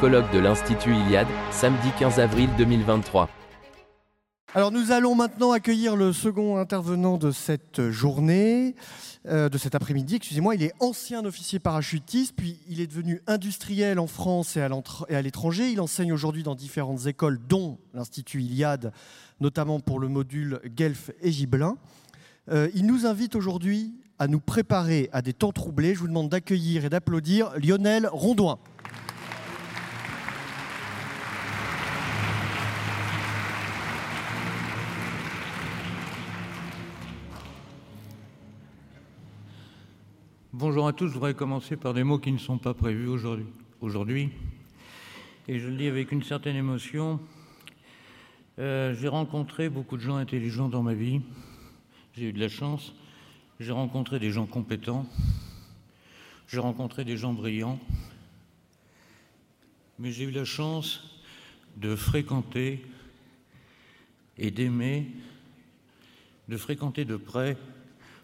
colloque de l'Institut Iliade, samedi 15 avril 2023. Alors nous allons maintenant accueillir le second intervenant de cette journée, euh, de cet après-midi, excusez-moi. Il est ancien officier parachutiste, puis il est devenu industriel en France et à l'étranger. Il enseigne aujourd'hui dans différentes écoles, dont l'Institut Iliade, notamment pour le module Guelph et Gibelin. Euh, il nous invite aujourd'hui à nous préparer à des temps troublés. Je vous demande d'accueillir et d'applaudir Lionel Rondouin. Bonjour à tous, je voudrais commencer par des mots qui ne sont pas prévus aujourd'hui. Et je le dis avec une certaine émotion, euh, j'ai rencontré beaucoup de gens intelligents dans ma vie, j'ai eu de la chance, j'ai rencontré des gens compétents, j'ai rencontré des gens brillants, mais j'ai eu la chance de fréquenter et d'aimer, de fréquenter de près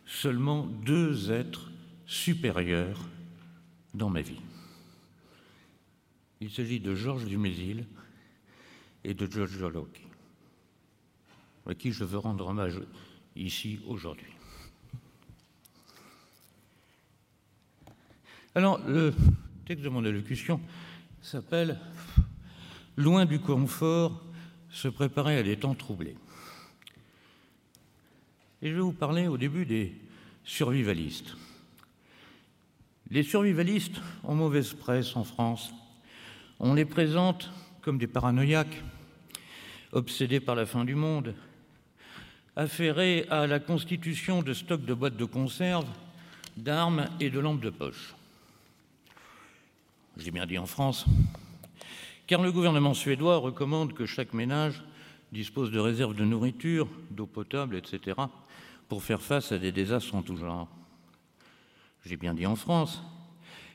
seulement deux êtres supérieur dans ma vie. Il s'agit de Georges Dumézil et de George Jolocki, à qui je veux rendre hommage ici aujourd'hui. Alors, le texte de mon allocution s'appelle Loin du confort, se préparer à des temps troublés. Et je vais vous parler au début des survivalistes. Les survivalistes ont mauvaise presse en France. On les présente comme des paranoïaques, obsédés par la fin du monde, affairés à la constitution de stocks de boîtes de conserve, d'armes et de lampes de poche. J'ai bien dit en France, car le gouvernement suédois recommande que chaque ménage dispose de réserves de nourriture, d'eau potable, etc., pour faire face à des désastres en tout genre. J'ai bien dit en France,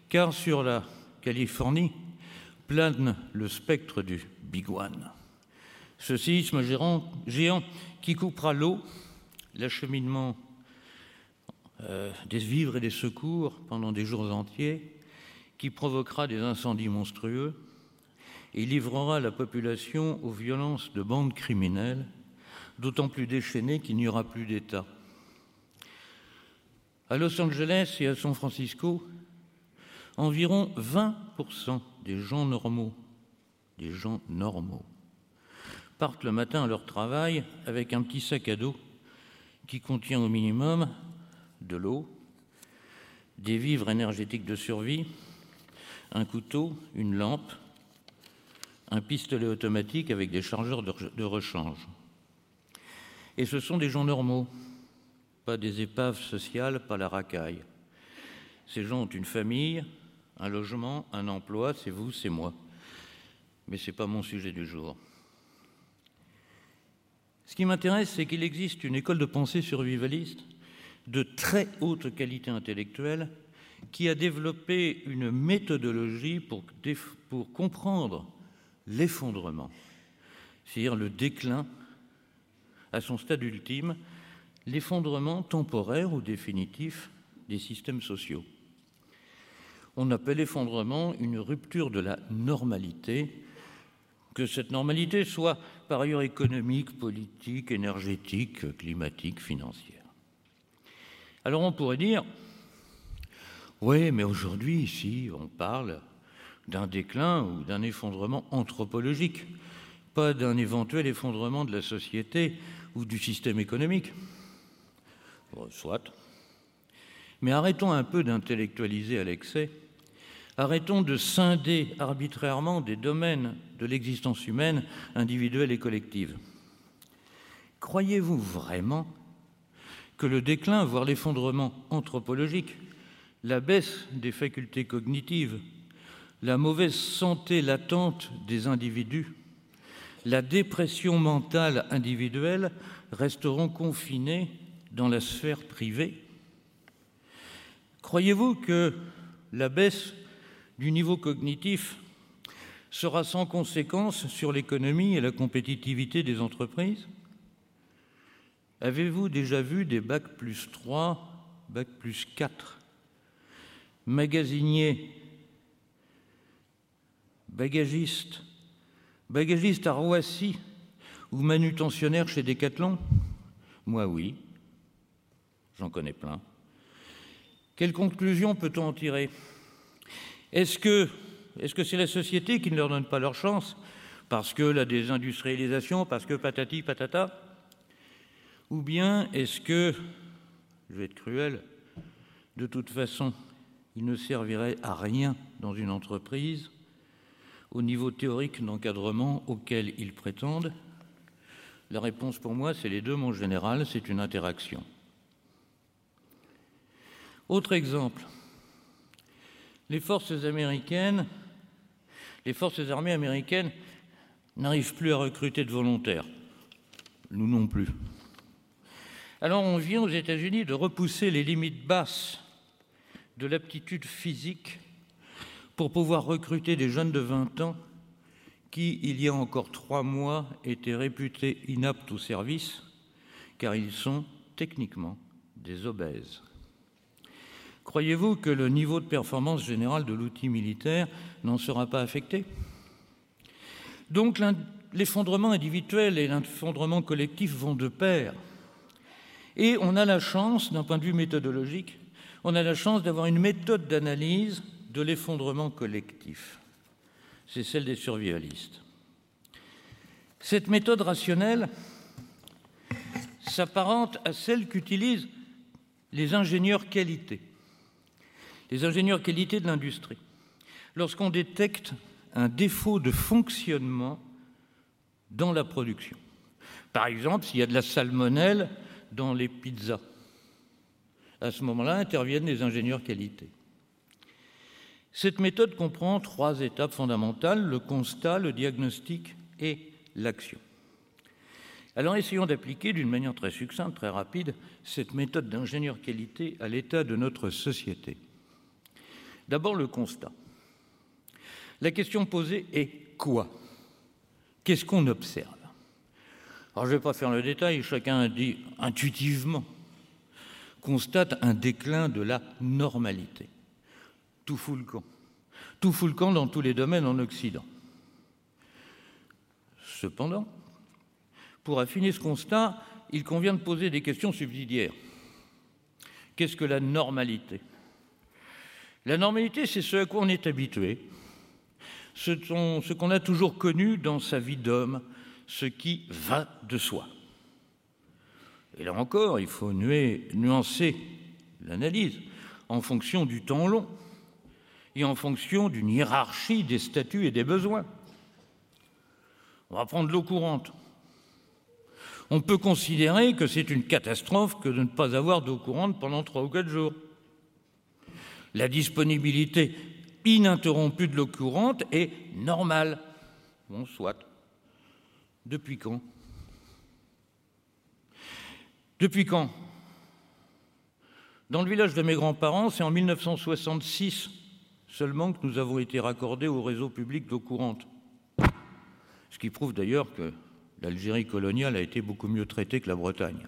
car sur la Californie plane le spectre du Big One. Ce séisme géant, qui coupera l'eau, l'acheminement euh, des vivres et des secours pendant des jours entiers, qui provoquera des incendies monstrueux et livrera la population aux violences de bandes criminelles, d'autant plus déchaînées qu'il n'y aura plus d'État. À Los Angeles et à San Francisco, environ 20% des gens normaux, des gens normaux, partent le matin à leur travail avec un petit sac à dos qui contient au minimum de l'eau, des vivres énergétiques de survie, un couteau, une lampe, un pistolet automatique avec des chargeurs de rechange. Et ce sont des gens normaux, pas des épaves sociales, pas la racaille. Ces gens ont une famille, un logement, un emploi, c'est vous, c'est moi. Mais ce n'est pas mon sujet du jour. Ce qui m'intéresse, c'est qu'il existe une école de pensée survivaliste de très haute qualité intellectuelle qui a développé une méthodologie pour, pour comprendre l'effondrement, c'est-à-dire le déclin à son stade ultime l'effondrement temporaire ou définitif des systèmes sociaux. On appelle effondrement une rupture de la normalité, que cette normalité soit par ailleurs économique, politique, énergétique, climatique, financière. Alors on pourrait dire, oui, mais aujourd'hui, ici, on parle d'un déclin ou d'un effondrement anthropologique, pas d'un éventuel effondrement de la société ou du système économique soit. Mais arrêtons un peu d'intellectualiser à l'excès. Arrêtons de scinder arbitrairement des domaines de l'existence humaine, individuelle et collective. Croyez-vous vraiment que le déclin, voire l'effondrement anthropologique, la baisse des facultés cognitives, la mauvaise santé latente des individus, la dépression mentale individuelle resteront confinés dans la sphère privée. Croyez-vous que la baisse du niveau cognitif sera sans conséquence sur l'économie et la compétitivité des entreprises? Avez-vous déjà vu des bacs plus 3, bac plus 4 magasiniers, bagagiste, bagagiste à Roissy ou manutentionnaire chez Decathlon? Moi oui, j'en connais plein. Quelle conclusion peut-on en tirer? Est-ce que c'est la société qui ne leur donne pas leur chance parce que la désindustrialisation, parce que patati patata? Ou bien est-ce que, je vais être cruel, de toute façon, il ne servirait à rien dans une entreprise au niveau théorique d'encadrement auquel ils prétendent? La réponse pour moi, c'est les deux, mon général, c'est une interaction. Autre exemple, les forces américaines, les forces armées américaines n'arrivent plus à recruter de volontaires. Nous non plus. Alors on vient aux États-Unis de repousser les limites basses de l'aptitude physique pour pouvoir recruter des jeunes de 20 ans qui, il y a encore trois mois, étaient réputés inaptes au service, car ils sont techniquement des obèses. Croyez-vous que le niveau de performance général de l'outil militaire n'en sera pas affecté? Donc l'effondrement individuel et l'effondrement collectif vont de pair. Et on a la chance, d'un point de vue méthodologique, on a la chance d'avoir une méthode d'analyse de l'effondrement collectif. C'est celle des survivalistes. Cette méthode rationnelle s'apparente à celle qu'utilisent les ingénieurs qualité, les ingénieurs qualité de l'industrie, lorsqu'on détecte un défaut de fonctionnement dans la production. Par exemple, s'il y a de la salmonelle dans les pizzas, à ce moment-là interviennent les ingénieurs qualité. Cette méthode comprend trois étapes fondamentales, le constat, le diagnostic et l'action. Alors essayons d'appliquer d'une manière très succincte, très rapide, cette méthode d'ingénieur qualité à l'état de notre société. D'abord le constat. La question posée est quoi? Qu'est-ce qu'on observe? Alors je ne vais pas faire le détail, chacun dit intuitivement, constate un déclin de la normalité. Tout fout le camp. Tout fout le camp dans tous les domaines en Occident. Cependant, pour affiner ce constat, il convient de poser des questions subsidiaires. Qu'est-ce que la normalité? La normalité, c'est ce à quoi on est habitué, ce qu'on a toujours connu dans sa vie d'homme, ce qui va de soi. Et là encore, il faut nuancer l'analyse en fonction du temps long et en fonction d'une hiérarchie des statuts et des besoins. On va prendre l'eau courante. On peut considérer que c'est une catastrophe que de ne pas avoir d'eau courante pendant trois ou quatre jours. La disponibilité ininterrompue de l'eau courante est normale. Bon, soit. Depuis quand? Depuis quand? Dans le village de mes grands-parents, c'est en 1966 seulement que nous avons été raccordés au réseau public d'eau courante. Ce qui prouve d'ailleurs que l'Algérie coloniale a été beaucoup mieux traitée que la Bretagne.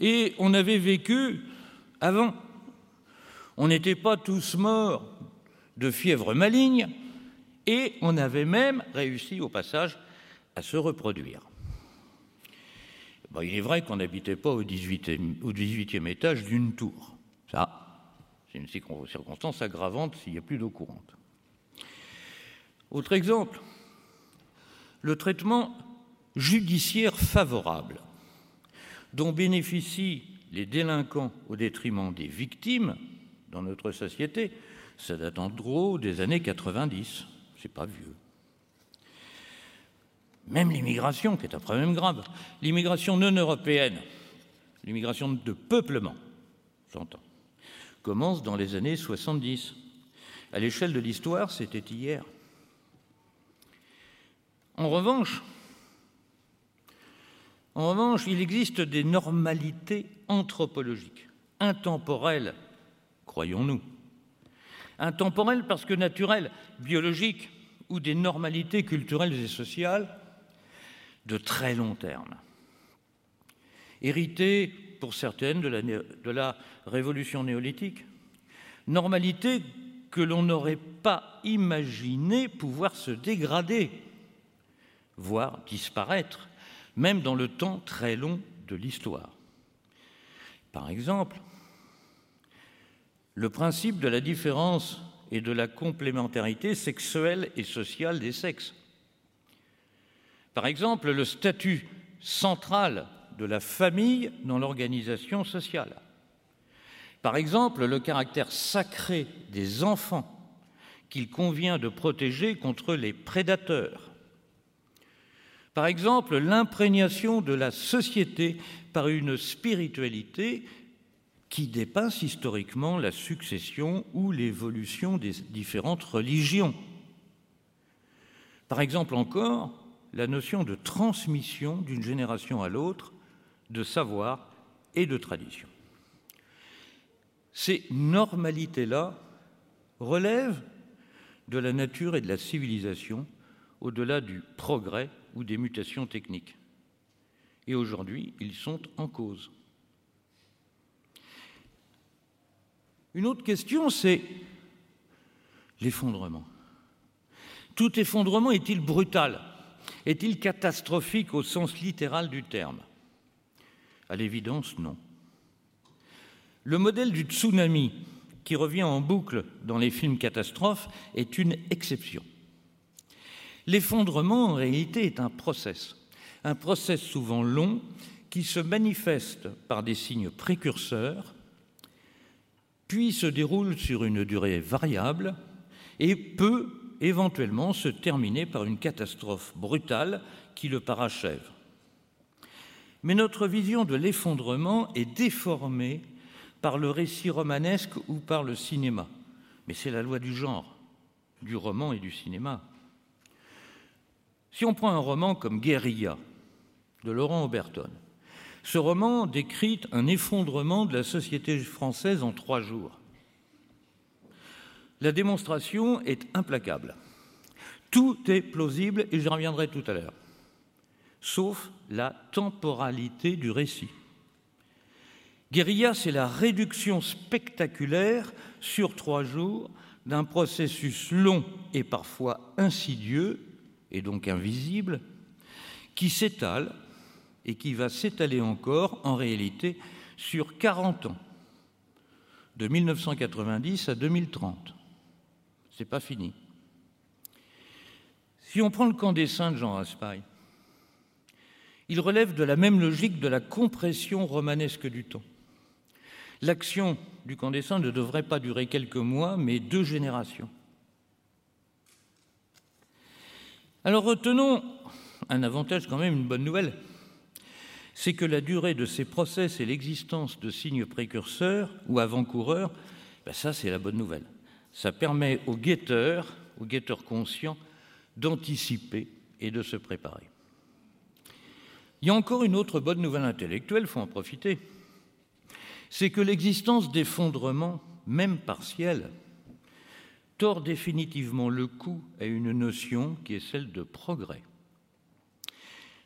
Et on avait vécu avant. On n'était pas tous morts de fièvre maligne et on avait même réussi au passage à se reproduire il est vrai qu'on n'habitait pas au 18e, étage d'une tour. Ça, c'est une circonstance aggravante s'il n'y a plus d'eau courante. Autre exemple, le traitement judiciaire favorable dont bénéficient les délinquants au détriment des victimes dans notre société, ça date en gros des années 90, c'est pas vieux. Même l'immigration, qui est un problème grave, l'immigration non européenne, l'immigration de peuplement, j'entends, commence dans les années 70. À l'échelle de l'histoire, c'était hier. En revanche, en revanche, il existe des normalités anthropologiques, intemporelles, croyons-nous. Intemporelles parce que naturelles, biologiques, ou des normalités culturelles et sociales de très long terme. Héritée pour certaines de la, de la révolution néolithique, normalité que l'on n'aurait pas imaginé pouvoir se dégrader, voire disparaître, même dans le temps très long de l'histoire. Par exemple, le principe de la différence et de la complémentarité sexuelle et sociale des sexes. Par exemple, le statut central de la famille dans l'organisation sociale. Par exemple, le caractère sacré des enfants qu'il convient de protéger contre les prédateurs. Par exemple, l'imprégnation de la société par une spiritualité qui dépasse historiquement la succession ou l'évolution des différentes religions. Par exemple encore, la notion de transmission d'une génération à l'autre de savoir et de tradition. Ces normalités-là relèvent de la nature et de la civilisation au-delà du progrès ou des mutations techniques. Et aujourd'hui, ils sont en cause. Une autre question, c'est l'effondrement. Tout effondrement est-il brutal? Est-il catastrophique au sens littéral du terme? À l'évidence, non. Le modèle du tsunami, qui revient en boucle dans les films catastrophes, est une exception. L'effondrement, en réalité, est un process, un process souvent long qui se manifeste par des signes précurseurs, puis se déroule sur une durée variable et peut éventuellement se terminer par une catastrophe brutale qui le parachève. Mais notre vision de l'effondrement est déformée par le récit romanesque ou par le cinéma. Mais c'est la loi du genre, du roman et du cinéma. Si on prend un roman comme Guérilla de Laurent Oberton, ce roman décrit un effondrement de la société française en trois jours. La démonstration est implacable. Tout est plausible et j'y reviendrai tout à l'heure, sauf la temporalité du récit. Guérilla, c'est la réduction spectaculaire sur trois jours d'un processus long et parfois insidieux, et donc invisible, qui s'étale et qui va s'étaler encore en réalité sur 40 ans, de 1990 à 2030. C'est pas fini. Si on prend le camp des saints de Jean Raspail, il relève de la même logique de la compression romanesque du temps. L'action du camp des saints ne devrait pas durer quelques mois, mais deux générations. Alors retenons un avantage quand même, une bonne nouvelle, c'est que la durée de ces process et l'existence de signes précurseurs ou avant-coureurs, ben ça c'est la bonne nouvelle. Ça permet aux guetteurs, aux guetteurs conscients, d'anticiper et de se préparer. Il y a encore une autre bonne nouvelle intellectuelle, il faut en profiter c'est que l'existence d'effondrements, même partiels, tord définitivement le coup à une notion qui est celle de progrès.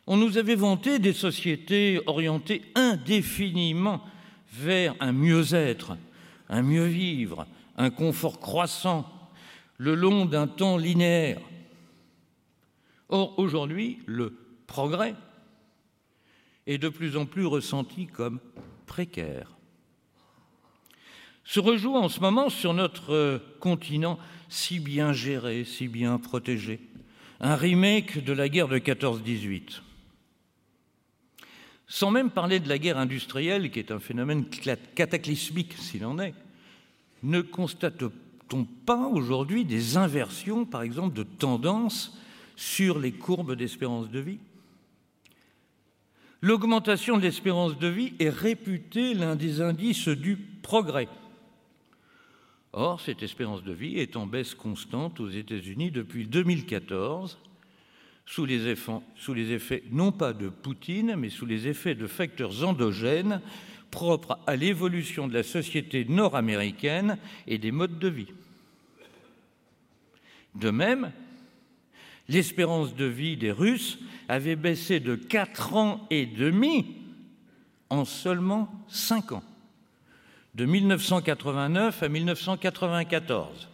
On nous avait vanté des sociétés orientées indéfiniment vers un mieux-être, un mieux-vivre, un confort croissant, le long d'un temps linéaire. Or, aujourd'hui, le progrès est de plus en plus ressenti comme précaire se rejoue en ce moment sur notre continent si bien géré, si bien protégé. Un remake de la guerre de 14-18. Sans même parler de la guerre industrielle, qui est un phénomène cataclysmique s'il en est, ne constate-t-on pas aujourd'hui des inversions, par exemple, de tendance sur les courbes d'espérance de vie? L'augmentation de l'espérance de vie est réputée l'un des indices du progrès. Or, cette espérance de vie est en baisse constante aux États-Unis depuis 2014, sous les, effets, non pas de Poutine, mais sous les effets de facteurs endogènes propres à l'évolution de la société nord-américaine et des modes de vie. De même, l'espérance de vie des Russes avait baissé de 4 ans et demi en seulement 5 ans de 1989 à 1994.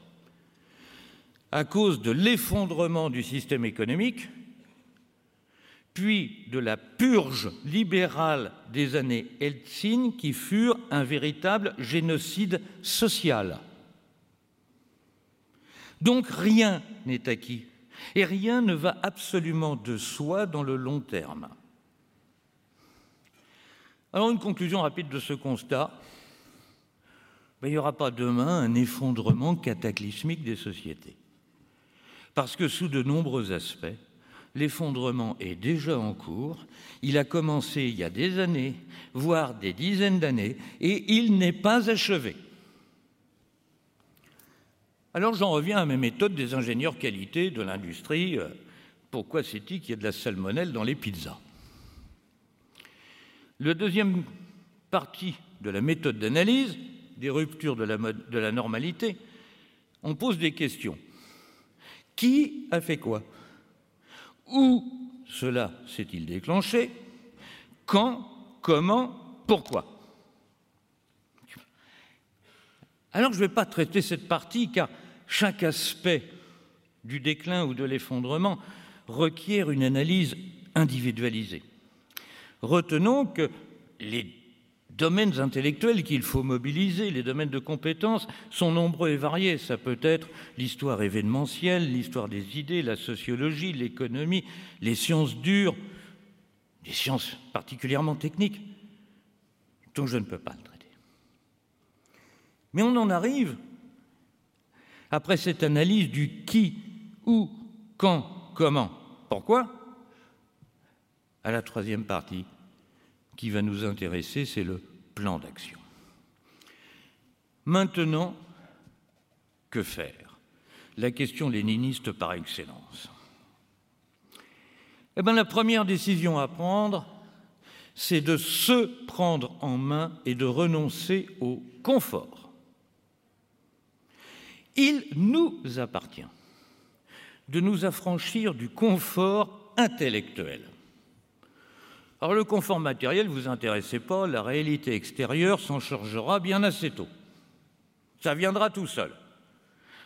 à cause de l'effondrement du système économique, puis de la purge libérale des années Eltsine qui furent un véritable génocide social. Donc rien n'est acquis et rien ne va absolument de soi dans le long terme. Alors une conclusion rapide de ce constat. Ben, il n'y aura pas demain un effondrement cataclysmique des sociétés. Parce que sous de nombreux aspects, l'effondrement est déjà en cours, il a commencé il y a des années, voire des dizaines d'années, et il n'est pas achevé. Alors j'en reviens à mes méthodes des ingénieurs qualité de l'industrie. Pourquoi c'est-il qu'il y a de la salmonelle dans les pizzas? Le deuxième partie de la méthode d'analyse, des ruptures de la, de la normalité, on pose des questions. Qui a fait quoi? Où cela s'est-il déclenché? Quand? Comment? Pourquoi? Alors je ne vais pas traiter cette partie car chaque aspect du déclin ou de l'effondrement requiert une analyse individualisée. Retenons que les domaines intellectuels qu'il faut mobiliser, les domaines de compétences, sont nombreux et variés. Ça peut être l'histoire événementielle, l'histoire des idées, la sociologie, l'économie, les sciences dures, les sciences particulièrement techniques, dont je ne peux pas le traiter. Mais on en arrive, après cette analyse du qui, où, quand, comment, pourquoi, à la troisième partie, qui va nous intéresser, c'est le plan d'action. Maintenant, que faire? La question léniniste par excellence. Eh bien, la première décision à prendre, c'est de se prendre en main et de renoncer au confort. Il nous appartient de nous affranchir du confort intellectuel alors le confort matériel ne vous intéressez pas, la réalité extérieure s'en chargera bien assez tôt. Ça viendra tout seul.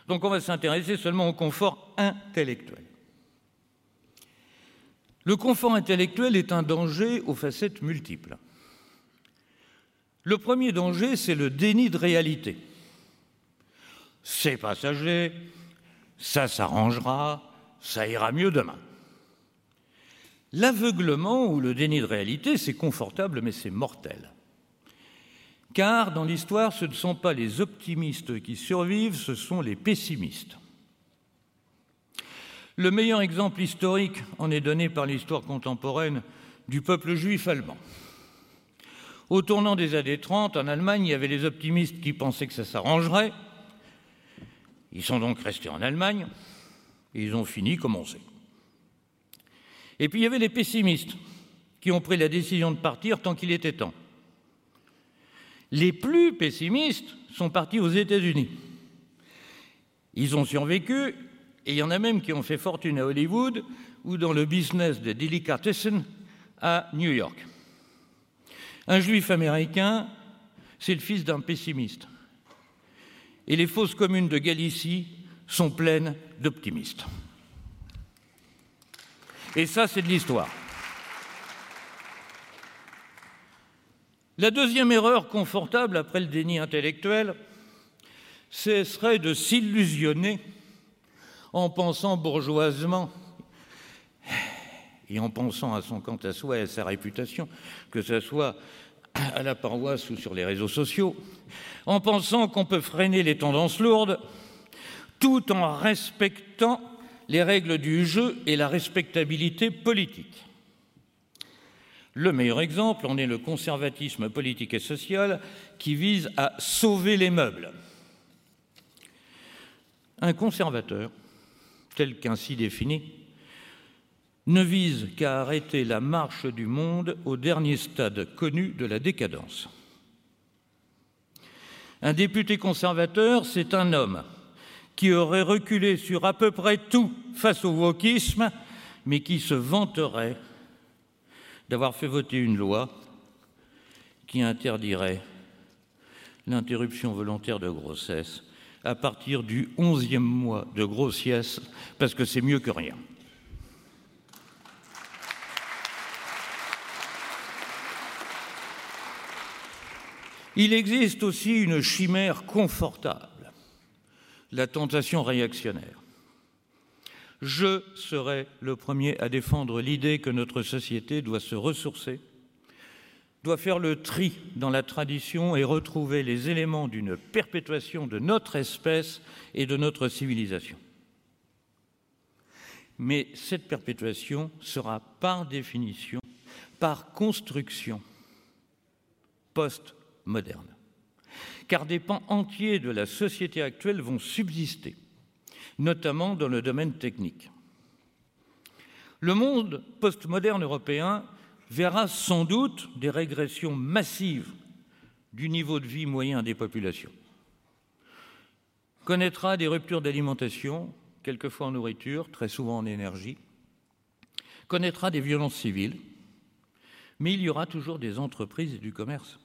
Donc on va s'intéresser seulement au confort intellectuel. Le confort intellectuel est un danger aux facettes multiples. Le premier danger, c'est le déni de réalité. C'est passager, ça s'arrangera, ça ira mieux demain. L'aveuglement ou le déni de réalité, c'est confortable, mais c'est mortel. Car dans l'histoire, ce ne sont pas les optimistes qui survivent, ce sont les pessimistes. Le meilleur exemple historique en est donné par l'histoire contemporaine du peuple juif allemand. Au tournant des années 30, en Allemagne, il y avait les optimistes qui pensaient que ça s'arrangerait. Ils sont donc restés en Allemagne et ils ont fini comme on sait. Et puis il y avait les pessimistes qui ont pris la décision de partir tant qu'il était temps. Les plus pessimistes sont partis aux États-Unis. Ils ont survécu, et il y en a même qui ont fait fortune à Hollywood ou dans le business de delicatessen à New York. Un juif américain, c'est le fils d'un pessimiste. Et les fausses communes de Galicie sont pleines d'optimistes. Et ça, c'est de l'histoire. La deuxième erreur confortable après le déni intellectuel, ce serait de s'illusionner en pensant bourgeoisement et en pensant à son quant à soi et à sa réputation, que ce soit à la paroisse ou sur les réseaux sociaux, en pensant qu'on peut freiner les tendances lourdes tout en respectant les règles du jeu et la respectabilité politique. Le meilleur exemple en est le conservatisme politique et social qui vise à sauver les meubles. Un conservateur, tel qu'ainsi défini, ne vise qu'à arrêter la marche du monde au dernier stade connu de la décadence. Un député conservateur, c'est un homme qui aurait reculé sur à peu près tout face au wokisme, mais qui se vanterait d'avoir fait voter une loi qui interdirait l'interruption volontaire de grossesse à partir du onzième mois de grossesse, parce que c'est mieux que rien. Il existe aussi une chimère confortable, la tentation réactionnaire. Je serai le premier à défendre l'idée que notre société doit se ressourcer, doit faire le tri dans la tradition et retrouver les éléments d'une perpétuation de notre espèce et de notre civilisation. Mais cette perpétuation sera par définition, par construction, post moderne. Car des pans entiers de la société actuelle vont subsister, notamment dans le domaine technique. Le monde postmoderne européen verra sans doute des régressions massives du niveau de vie moyen des populations, connaîtra des ruptures d'alimentation, quelquefois en nourriture, très souvent en énergie, connaîtra des violences civiles, mais il y aura toujours des entreprises et du commerce.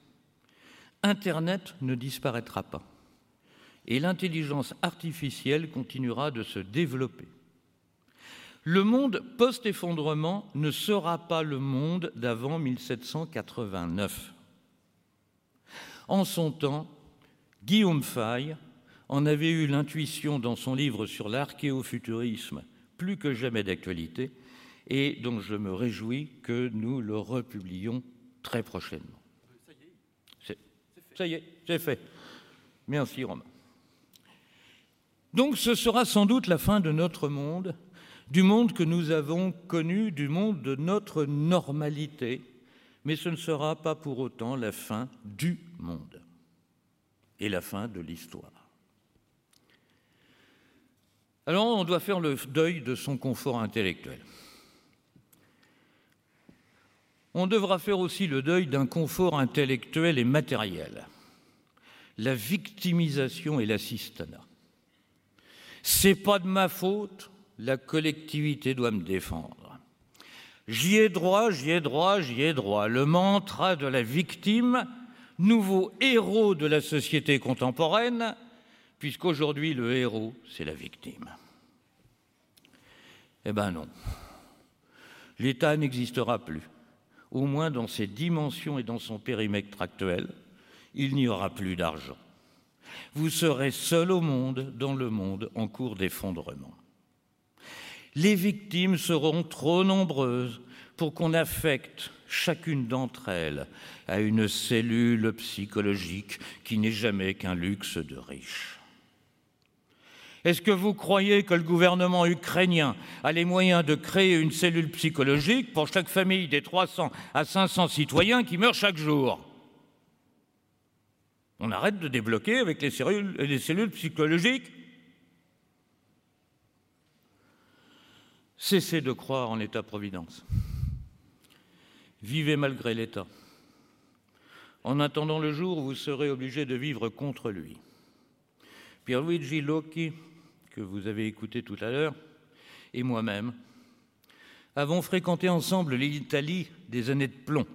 Internet ne disparaîtra pas et l'intelligence artificielle continuera de se développer. Le monde post-effondrement ne sera pas le monde d'avant 1789. En son temps, Guillaume Faye en avait eu l'intuition dans son livre sur l'archéofuturisme, plus que jamais d'actualité, et dont je me réjouis que nous le republions très prochainement. Ça y est, c'est fait. Merci Romain. Donc ce sera sans doute la fin de notre monde, du monde que nous avons connu, du monde de notre normalité, mais ce ne sera pas pour autant la fin du monde et la fin de l'histoire. Alors on doit faire le deuil de son confort intellectuel. On devra faire aussi le deuil d'un confort intellectuel et matériel, la victimisation et l'assistanat. C'est pas de ma faute, la collectivité doit me défendre. J'y ai droit, j'y ai droit, j'y ai droit. Le mantra de la victime, nouveau héros de la société contemporaine, puisqu'aujourd'hui le héros, c'est la victime. Eh bien non. L'État n'existera plus au moins dans ses dimensions et dans son périmètre actuel, il n'y aura plus d'argent. Vous serez seul au monde, dans le monde en cours d'effondrement. Les victimes seront trop nombreuses pour qu'on affecte chacune d'entre elles à une cellule psychologique qui n'est jamais qu'un luxe de riches. Est-ce que vous croyez que le gouvernement ukrainien a les moyens de créer une cellule psychologique pour chaque famille des 300 à 500 citoyens qui meurent chaque jour? On arrête de débloquer avec les cellules, les cellules psychologiques Cessez de croire en l'État-providence. Vivez malgré l'État. En attendant le jour où vous serez obligé de vivre contre lui. Pierluigi Locchi que vous avez écouté tout à l'heure, et moi-même, avons fréquenté ensemble l'Italie des années de plomb,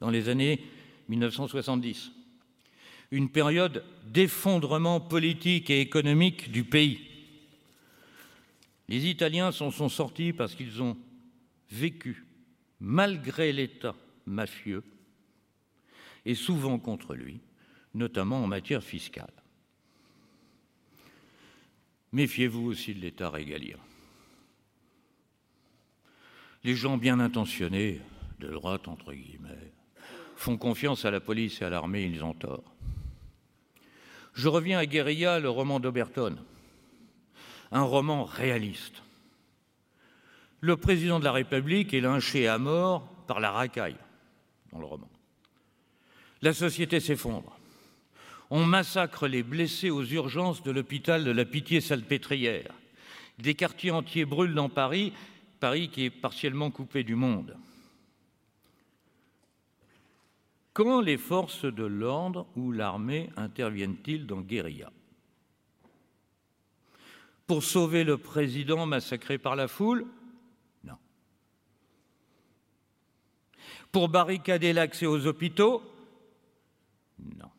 dans les années 1970, une période d'effondrement politique et économique du pays. Les Italiens s'en sont sortis parce qu'ils ont vécu, malgré l'État mafieux, et souvent contre lui, notamment en matière fiscale. Méfiez-vous aussi de l'État régalien. Les gens bien intentionnés, de droite entre guillemets, font confiance à la police et à l'armée, ils ont tort. Je reviens à Guérilla, le roman d'Oberton, un roman réaliste. Le président de la République est lynché à mort par la racaille dans le roman. La société s'effondre. On massacre les blessés aux urgences de l'hôpital de la Pitié-Salpêtrière. Des quartiers entiers brûlent dans Paris, Paris qui est partiellement coupé du monde. Quand les forces de l'ordre ou l'armée interviennent-ils dans guérilla? Pour sauver le président massacré par la foule? Non. Pour barricader l'accès aux hôpitaux? Non.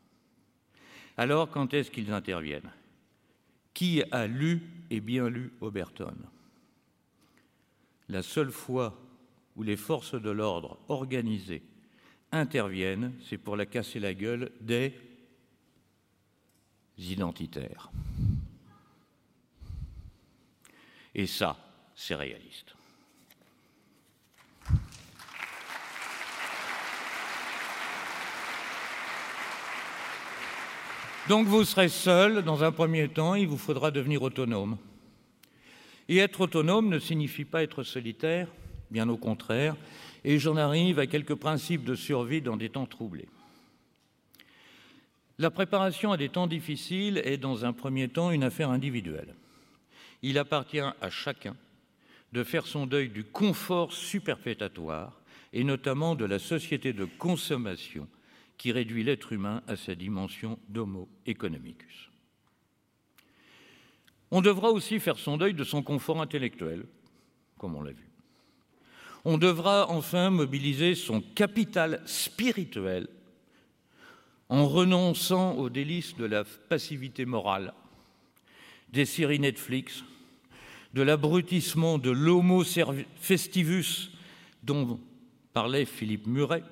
Alors, quand est-ce qu'ils interviennent? Qui a lu et bien lu Oberton? La seule fois où les forces de l'ordre organisées interviennent, c'est pour la casser la gueule des identitaires. Et ça, c'est réaliste. Donc vous serez seul dans un premier temps, il vous faudra devenir autonome. Et être autonome ne signifie pas être solitaire, bien au contraire, et j'en arrive à quelques principes de survie dans des temps troublés. La préparation à des temps difficiles est dans un premier temps une affaire individuelle. Il appartient à chacun de faire son deuil du confort superfétatoire et notamment de la société de consommation qui réduit l'être humain à sa dimension d'homo economicus. On devra aussi faire son deuil de son confort intellectuel, comme on l'a vu. On devra enfin mobiliser son capital spirituel en renonçant aux délices de la passivité morale, des séries Netflix, de l'abrutissement de l'homo festivus dont parlait Philippe Muret,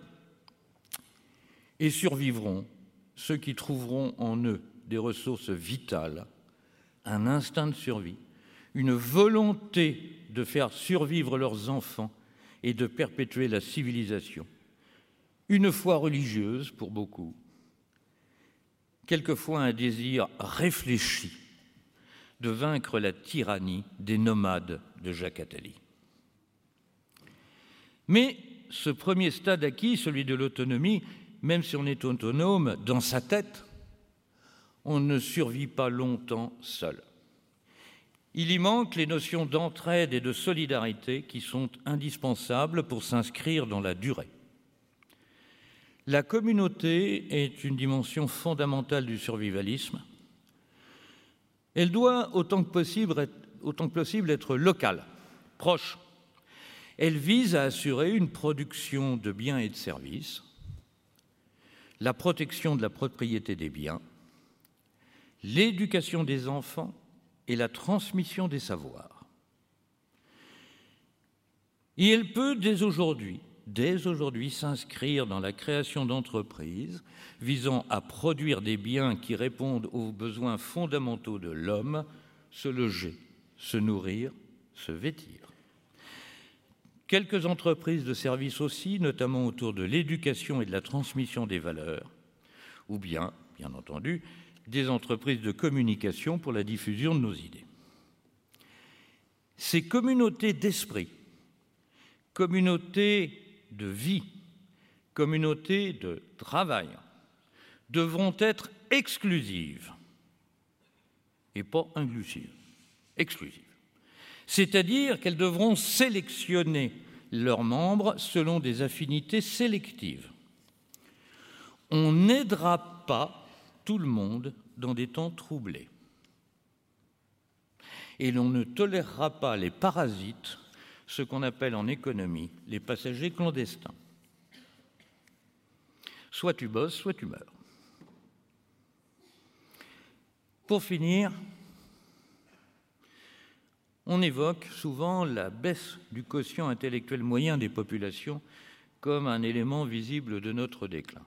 et survivront ceux qui trouveront en eux des ressources vitales, un instinct de survie, une volonté de faire survivre leurs enfants et de perpétuer la civilisation, une foi religieuse pour beaucoup, quelquefois un désir réfléchi de vaincre la tyrannie des nomades de Jacques Attali. Mais ce premier stade acquis, celui de l'autonomie, même si on est autonome dans sa tête, on ne survit pas longtemps seul. Il y manque les notions d'entraide et de solidarité qui sont indispensables pour s'inscrire dans la durée. La communauté est une dimension fondamentale du survivalisme. Elle doit autant que possible être, locale, proche. Elle vise à assurer une production de biens et de services la protection de la propriété des biens, l'éducation des enfants et la transmission des savoirs. Et elle peut dès aujourd'hui, dès aujourd'hui s'inscrire dans la création d'entreprises visant à produire des biens qui répondent aux besoins fondamentaux de l'homme, se loger, se nourrir, se vêtir. Quelques entreprises de services aussi, notamment autour de l'éducation et de la transmission des valeurs, ou bien, bien entendu, des entreprises de communication pour la diffusion de nos idées. Ces communautés d'esprit, communautés de vie, communautés de travail, devront être exclusives et pas inclusives, exclusives c'est-à-dire qu'elles devront sélectionner leurs membres selon des affinités sélectives. On n'aidera pas tout le monde dans des temps troublés. Et l'on ne tolérera pas les parasites, ce qu'on appelle en économie les passagers clandestins. Soit tu bosses, soit tu meurs. Pour finir, on évoque souvent la baisse du quotient intellectuel moyen des populations comme un élément visible de notre déclin.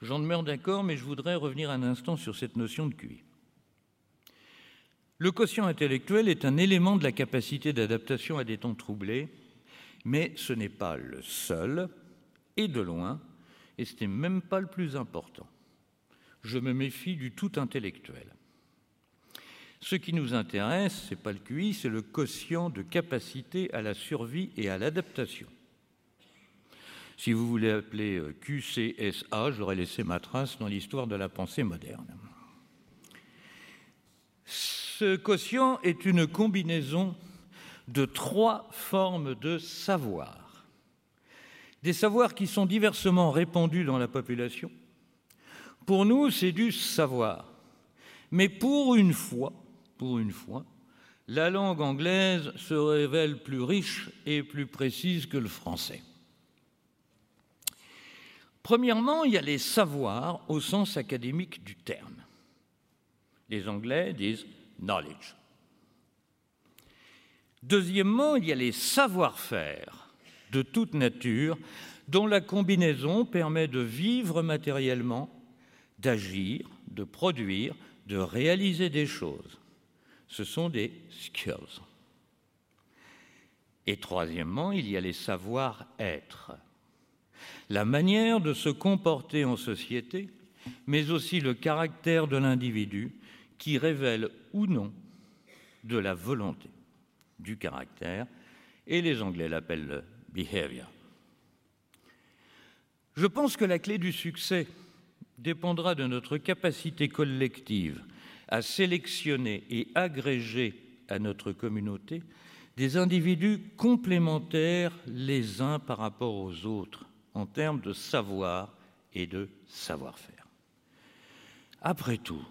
J'en demeure d'accord, mais je voudrais revenir un instant sur cette notion de QI. Le quotient intellectuel est un élément de la capacité d'adaptation à des temps troublés, mais ce n'est pas le seul, et de loin, et ce n'est même pas le plus important. Je me méfie du tout intellectuel. Ce qui nous intéresse, ce n'est pas le QI, c'est le quotient de capacité à la survie et à l'adaptation. Si vous voulez appeler euh, QCSA, j'aurais laissé ma trace dans l'histoire de la pensée moderne. Ce quotient est une combinaison de trois formes de savoir. Des savoirs qui sont diversement répandus dans la population. Pour nous, c'est du savoir. Mais pour une fois, pour une fois, la langue anglaise se révèle plus riche et plus précise que le français. Premièrement, il y a les savoirs au sens académique du terme. Les Anglais disent knowledge. Deuxièmement, il y a les savoir-faire de toute nature dont la combinaison permet de vivre matériellement, d'agir, de produire, de réaliser des choses. Ce sont des skills. Et troisièmement, il y a les savoir-être. La manière de se comporter en société, mais aussi le caractère de l'individu qui révèle ou non de la volonté, du caractère, et les Anglais l'appellent behavior. Je pense que la clé du succès dépendra de notre capacité collective à sélectionner et agréger à notre communauté des individus complémentaires les uns par rapport aux autres en termes de savoir et de savoir-faire. Après tout,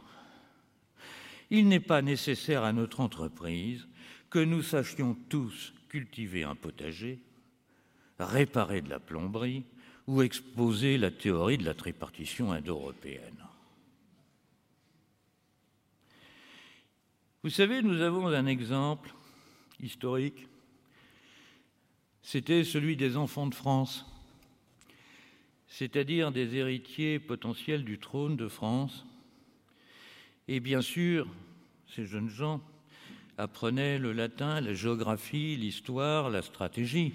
il n'est pas nécessaire à notre entreprise que nous sachions tous cultiver un potager, réparer de la plomberie ou exposer la théorie de la tripartition indo-européenne. Vous savez, nous avons un exemple historique. C'était celui des enfants de France, c'est-à-dire des héritiers potentiels du trône de France. Et bien sûr, ces jeunes gens apprenaient le latin, la géographie, l'histoire, la stratégie.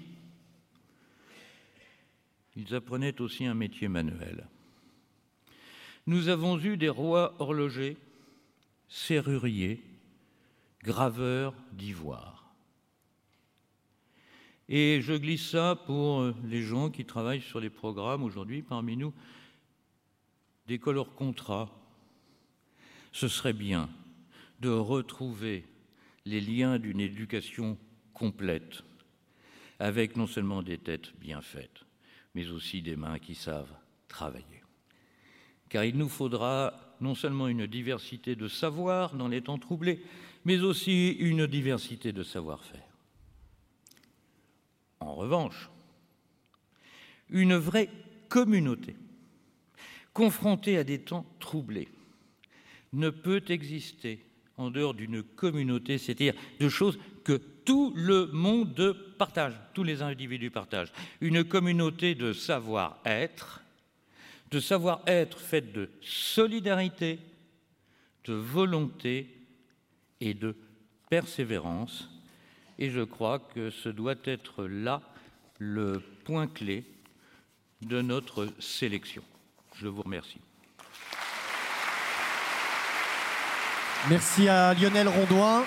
Ils apprenaient aussi un métier manuel. Nous avons eu des rois horlogers, serruriers, graveurs d'ivoire. Et je glisse ça pour les gens qui travaillent sur les programmes aujourd'hui parmi nous, d'école hors contrat. Ce serait bien de retrouver les liens d'une éducation complète, avec non seulement des têtes bien faites, mais aussi des mains qui savent travailler. Car il nous faudra non seulement une diversité de savoir dans les temps troublés, mais aussi une diversité de savoir-faire. En revanche, une vraie communauté confrontée à des temps troublés ne peut exister en dehors d'une communauté, c'est-à-dire de choses que tout le monde partage, tous les individus partagent. Une communauté de savoir-être, de savoir-être faite de solidarité, de volonté et de persévérance. Et je crois que ce doit être là le point clé de notre sélection. Je vous remercie. Merci à Lionel Rondoin.